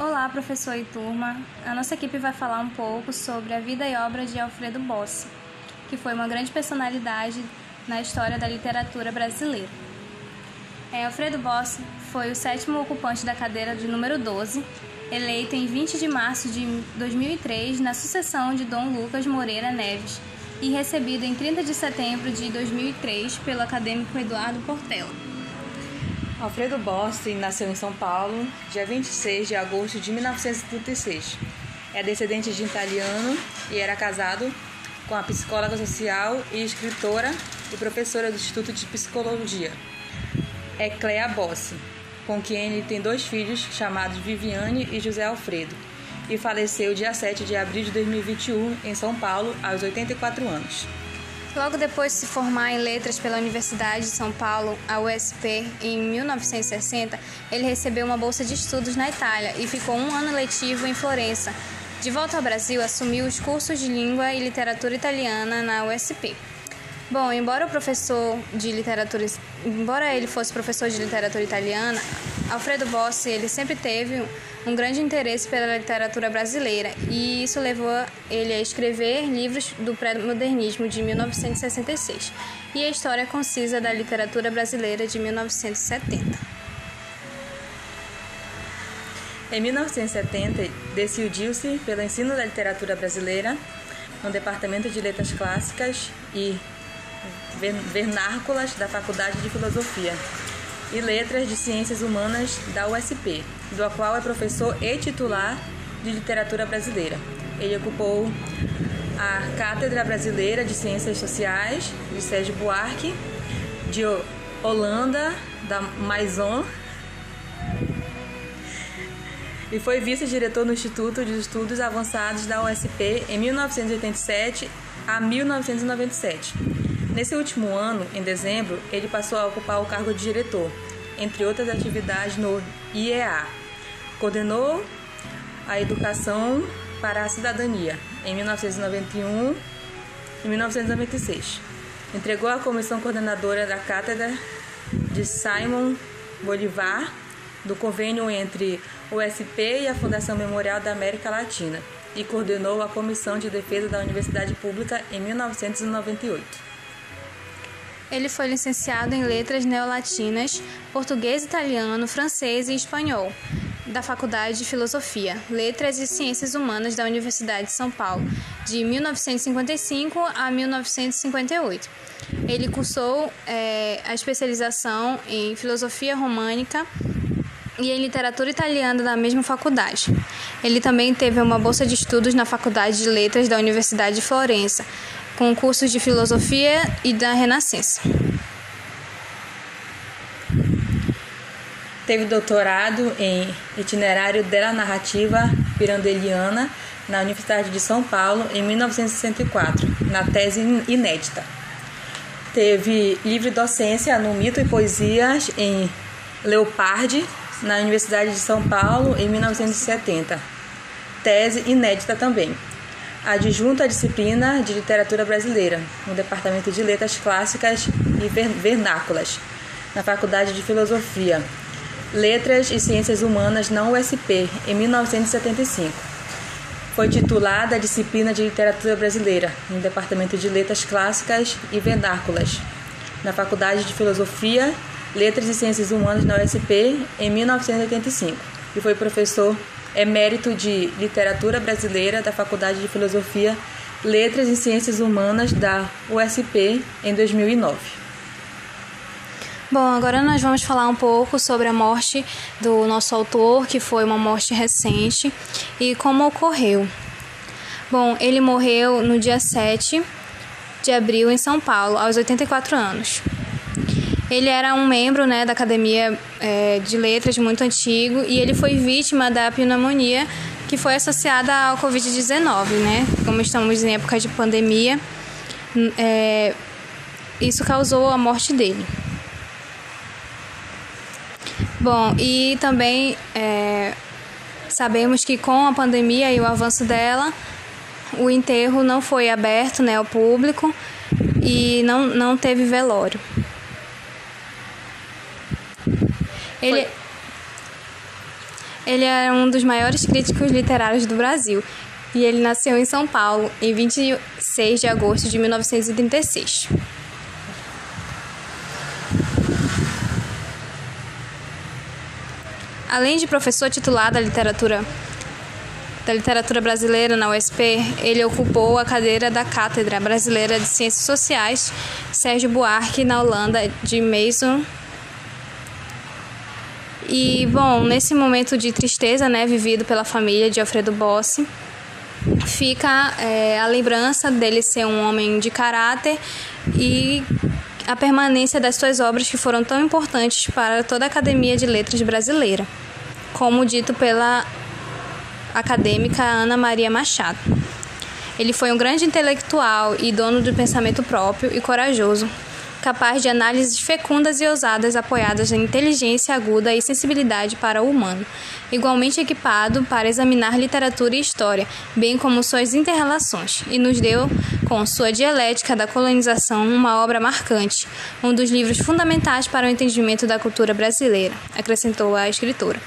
Olá, professor e turma. A nossa equipe vai falar um pouco sobre a vida e obra de Alfredo Bossi, que foi uma grande personalidade na história da literatura brasileira. É, Alfredo Bossi foi o sétimo ocupante da cadeira de número 12, eleito em 20 de março de 2003 na sucessão de Dom Lucas Moreira Neves e recebido em 30 de setembro de 2003 pelo acadêmico Eduardo Portela. Alfredo Bossi nasceu em São Paulo, dia 26 de agosto de 1936. É descendente de italiano e era casado com a psicóloga social e escritora e professora do Instituto de Psicologia, Eclea Bossi, com quem ele tem dois filhos chamados Viviane e José Alfredo, e faleceu dia 7 de abril de 2021 em São Paulo, aos 84 anos. Logo depois de se formar em letras pela Universidade de São Paulo, a USP, em 1960, ele recebeu uma bolsa de estudos na Itália e ficou um ano letivo em Florença. De volta ao Brasil, assumiu os cursos de língua e literatura italiana na USP. Bom, embora o professor de literatura, embora ele fosse professor de literatura italiana, Alfredo Bossi ele sempre teve um grande interesse pela literatura brasileira. E isso levou ele a escrever livros do pré-modernismo de 1966 e a História Concisa da Literatura Brasileira de 1970. Em 1970, decidiu-se pelo ensino da literatura brasileira no Departamento de Letras Clássicas e vernáculas da Faculdade de Filosofia e Letras de Ciências Humanas da USP, do qual é professor e titular de Literatura Brasileira. Ele ocupou a Cátedra Brasileira de Ciências Sociais de Sérgio Buarque, de Holanda, da Maison, e foi vice-diretor no Instituto de Estudos Avançados da USP em 1987 a 1997. Nesse último ano, em dezembro, ele passou a ocupar o cargo de diretor, entre outras atividades no IEA. Coordenou a educação para a cidadania em 1991 e 1996. Entregou a comissão coordenadora da cátedra de Simon Bolivar do convênio entre o SP e a Fundação Memorial da América Latina e coordenou a Comissão de Defesa da Universidade Pública em 1998. Ele foi licenciado em Letras Neolatinas, Português, Italiano, Francês e Espanhol, da Faculdade de Filosofia, Letras e Ciências Humanas da Universidade de São Paulo, de 1955 a 1958. Ele cursou é, a especialização em Filosofia Românica e em Literatura Italiana da mesma faculdade. Ele também teve uma bolsa de estudos na Faculdade de Letras da Universidade de Florença, com cursos de filosofia e da Renascença. Teve doutorado em itinerário della narrativa pirandeliana na Universidade de São Paulo em 1964, na tese inédita. Teve livre docência no Mito e Poesias em Leopardi, na Universidade de São Paulo em 1970. Tese inédita também adjunto à disciplina de Literatura Brasileira, no Departamento de Letras Clássicas e Vernáculas, na Faculdade de Filosofia, Letras e Ciências Humanas na USP, em 1975. Foi titulada a disciplina de Literatura Brasileira, no Departamento de Letras Clássicas e Vernáculas, na Faculdade de Filosofia, Letras e Ciências Humanas na USP, em 1985, e foi professor emérito de Literatura Brasileira da Faculdade de Filosofia, Letras e Ciências Humanas da USP em 2009. Bom, agora nós vamos falar um pouco sobre a morte do nosso autor, que foi uma morte recente, e como ocorreu. Bom, ele morreu no dia 7 de abril em São Paulo, aos 84 anos. Ele era um membro né, da Academia é, de Letras muito antigo e ele foi vítima da pneumonia que foi associada ao Covid-19, né? Como estamos em época de pandemia, é, isso causou a morte dele. Bom, e também é, sabemos que com a pandemia e o avanço dela, o enterro não foi aberto né, ao público e não, não teve velório. Ele, Ele é um dos maiores críticos literários do Brasil e ele nasceu em São Paulo em 26 de agosto de 1936. Além de professor titular da literatura da literatura brasileira na USP, ele ocupou a cadeira da Cátedra Brasileira de Ciências Sociais Sérgio Buarque na Holanda de Mason. E bom, nesse momento de tristeza, né, vivido pela família de Alfredo Bossi, fica é, a lembrança dele ser um homem de caráter e a permanência das suas obras que foram tão importantes para toda a Academia de Letras brasileira, como dito pela acadêmica Ana Maria Machado. Ele foi um grande intelectual e dono do pensamento próprio e corajoso, capaz de análises fecundas e ousadas apoiadas na inteligência aguda e sensibilidade para o humano, igualmente equipado para examinar literatura e história, bem como suas interrelações, e nos deu, com sua Dialética da Colonização, uma obra marcante, um dos livros fundamentais para o entendimento da cultura brasileira, acrescentou a escritora.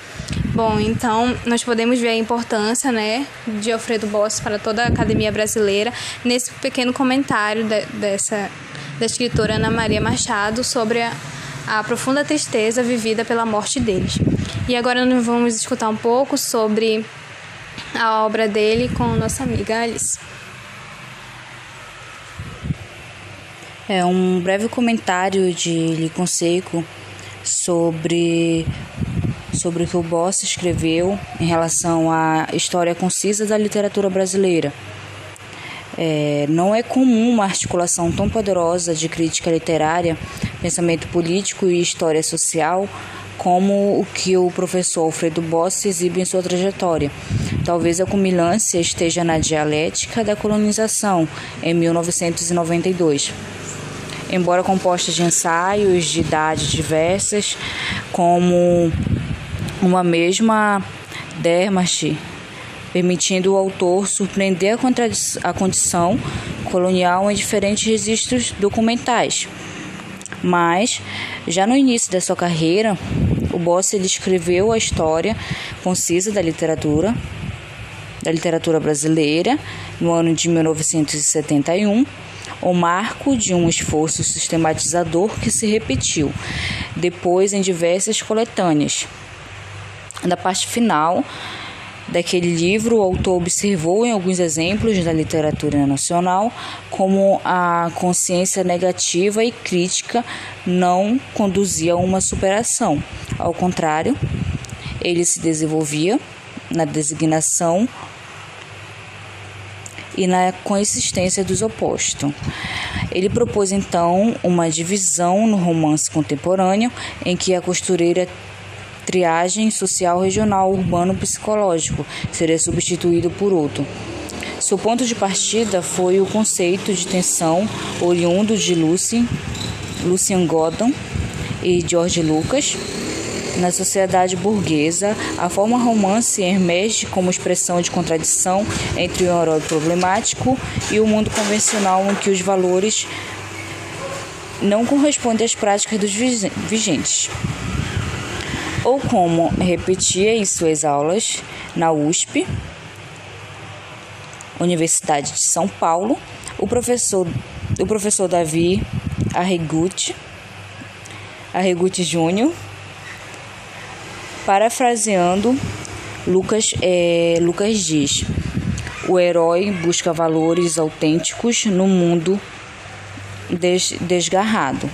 Bom, então nós podemos ver a importância né, de Alfredo Bossi para toda a academia brasileira nesse pequeno comentário de, dessa da escritora Ana Maria Machado sobre a, a profunda tristeza vivida pela morte deles. E agora nós vamos escutar um pouco sobre a obra dele com nossa amiga Alice. É um breve comentário de Licon Seco sobre sobre o que o Boss escreveu em relação à história concisa da literatura brasileira. É, não é comum uma articulação tão poderosa de crítica literária, pensamento político e história social como o que o professor Alfredo Boss exibe em sua trajetória. Talvez a culminância esteja na dialética da colonização, em 1992. Embora composta de ensaios de idades diversas, como uma mesma dermache permitindo o autor surpreender a, a condição colonial em diferentes registros documentais. Mas, já no início da sua carreira, o Boss ele escreveu a história concisa da literatura, da literatura brasileira, no ano de 1971, o marco de um esforço sistematizador que se repetiu depois em diversas coletâneas. Da parte final, daquele livro, o autor observou em alguns exemplos da literatura nacional como a consciência negativa e crítica não conduzia a uma superação. Ao contrário, ele se desenvolvia na designação e na consistência dos opostos. Ele propôs então uma divisão no romance contemporâneo em que a costureira triagem social regional urbano psicológico seria substituído por outro. Seu ponto de partida foi o conceito de tensão oriundo de Lucy, Lucian Godon e George Lucas. Na sociedade burguesa, a forma romance emerge como expressão de contradição entre o herói problemático e o mundo convencional em que os valores não correspondem às práticas dos vigentes ou como repetia em suas aulas na USP, Universidade de São Paulo, o professor, o professor Davi Arrigucci, Arrigucci Júnior, parafraseando Lucas, é, Lucas diz: o herói busca valores autênticos no mundo des, desgarrado.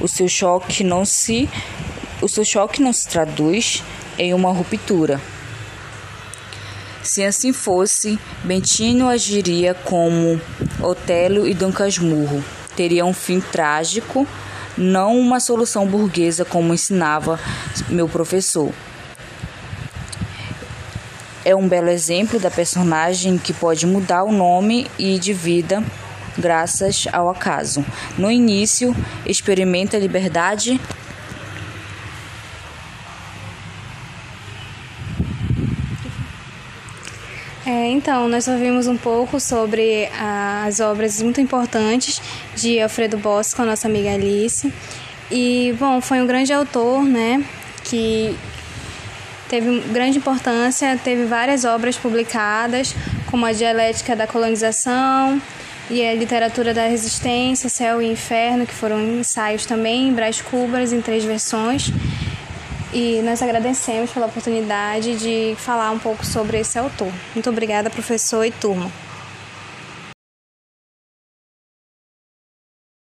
O seu choque não se o seu choque não se traduz em uma ruptura. Se assim fosse, Bentino agiria como Otelo e Dom Casmurro. Teria um fim trágico, não uma solução burguesa como ensinava meu professor. É um belo exemplo da personagem que pode mudar o nome e de vida graças ao acaso. No início, experimenta a liberdade É, então, nós ouvimos um pouco sobre as obras muito importantes de Alfredo Bosco com a nossa amiga Alice. E, bom, foi um grande autor, né, que teve grande importância, teve várias obras publicadas, como a Dialética da Colonização e a Literatura da Resistência, Céu e Inferno, que foram ensaios também, Brás Cubas, em três versões. E nós agradecemos pela oportunidade de falar um pouco sobre esse autor. Muito obrigada, professor e turma.